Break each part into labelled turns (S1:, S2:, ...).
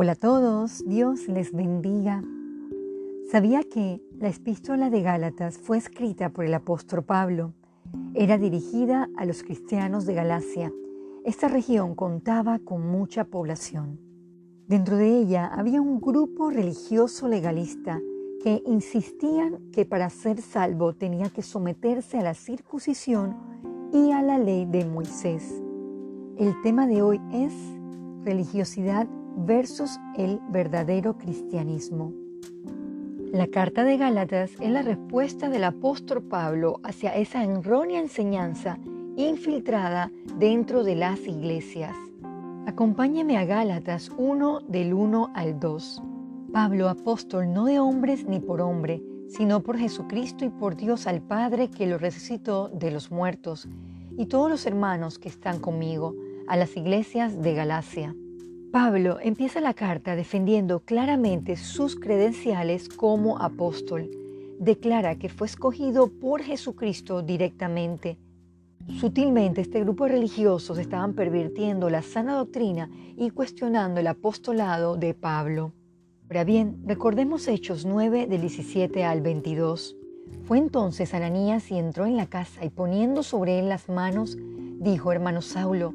S1: Hola a todos, Dios les bendiga. ¿Sabía que la epístola de Gálatas fue escrita por el apóstol Pablo? Era dirigida a los cristianos de Galacia. Esta región contaba con mucha población. Dentro de ella había un grupo religioso legalista que insistían que para ser salvo tenía que someterse a la circuncisión y a la ley de Moisés. El tema de hoy es religiosidad versus el verdadero cristianismo. La carta de Gálatas es la respuesta del apóstol Pablo hacia esa errónea enseñanza infiltrada dentro de las iglesias. Acompáñeme a Gálatas 1 del 1 al 2. Pablo, apóstol no de hombres ni por hombre, sino por Jesucristo y por Dios al Padre que lo resucitó de los muertos, y todos los hermanos que están conmigo, a las iglesias de Galacia. Pablo empieza la carta defendiendo claramente sus credenciales como apóstol. Declara que fue escogido por Jesucristo directamente. Sutilmente este grupo de religiosos estaban pervirtiendo la sana doctrina y cuestionando el apostolado de Pablo. Ahora bien, recordemos Hechos 9 del 17 al 22. Fue entonces Ananías y entró en la casa y poniendo sobre él las manos, dijo, hermano Saulo,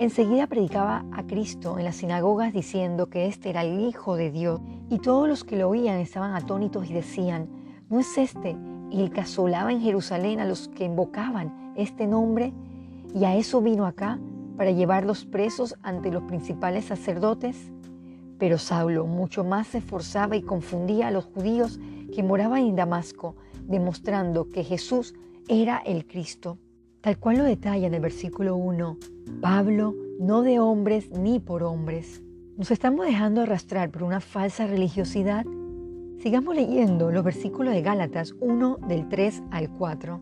S1: Enseguida predicaba a Cristo en las sinagogas diciendo que éste era el Hijo de Dios y todos los que lo oían estaban atónitos y decían, ¿no es este el que asolaba en Jerusalén a los que invocaban este nombre? Y a eso vino acá para llevarlos presos ante los principales sacerdotes. Pero Saulo mucho más se esforzaba y confundía a los judíos que moraban en Damasco, demostrando que Jesús era el Cristo. Tal cual lo detalla en el versículo 1, Pablo, no de hombres ni por hombres. ¿Nos estamos dejando arrastrar por una falsa religiosidad? Sigamos leyendo los versículos de Gálatas 1 del 3 al 4.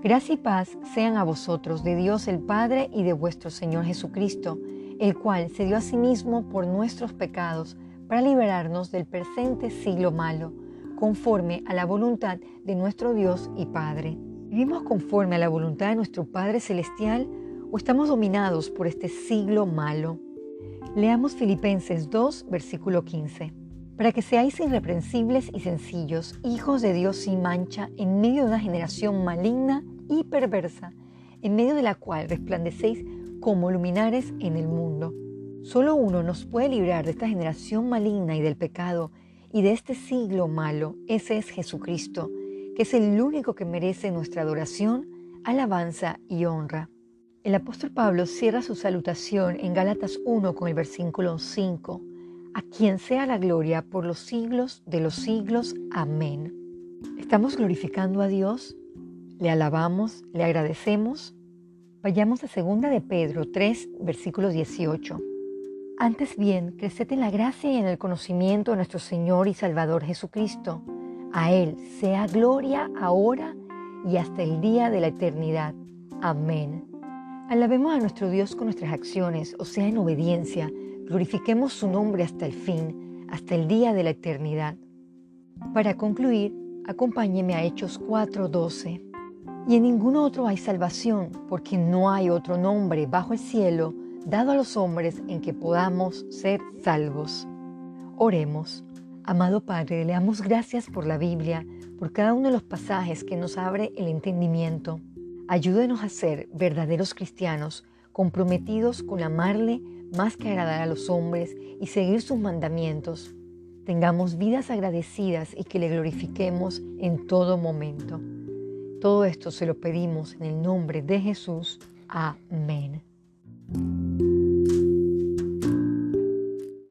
S1: Gracia y paz sean a vosotros de Dios el Padre y de vuestro Señor Jesucristo, el cual se dio a sí mismo por nuestros pecados para liberarnos del presente siglo malo, conforme a la voluntad de nuestro Dios y Padre ¿Vivimos conforme a la voluntad de nuestro Padre Celestial o estamos dominados por este siglo malo? Leamos Filipenses 2, versículo 15. Para que seáis irreprensibles y sencillos, hijos de Dios sin mancha, en medio de una generación maligna y perversa, en medio de la cual resplandecéis como luminares en el mundo. Solo uno nos puede librar de esta generación maligna y del pecado y de este siglo malo. Ese es Jesucristo que es el único que merece nuestra adoración, alabanza y honra. El apóstol Pablo cierra su salutación en Gálatas 1 con el versículo 5, a quien sea la gloria por los siglos de los siglos. Amén. ¿Estamos glorificando a Dios? ¿Le alabamos? ¿Le agradecemos? Vayamos a 2 de Pedro 3, versículo 18. Antes bien, creced en la gracia y en el conocimiento de nuestro Señor y Salvador Jesucristo a Él sea gloria ahora y hasta el día de la eternidad. Amén. Alabemos a nuestro Dios con nuestras acciones, o sea, en obediencia. Glorifiquemos su nombre hasta el fin, hasta el día de la eternidad. Para concluir, acompáñeme a Hechos 4:12. Y en ningún otro hay salvación, porque no hay otro nombre bajo el cielo dado a los hombres en que podamos ser salvos. Oremos. Amado Padre, le damos gracias por la Biblia, por cada uno de los pasajes que nos abre el entendimiento. Ayúdenos a ser verdaderos cristianos, comprometidos con amarle más que agradar a los hombres y seguir sus mandamientos. Tengamos vidas agradecidas y que le glorifiquemos en todo momento. Todo esto se lo pedimos en el nombre de Jesús. Amén.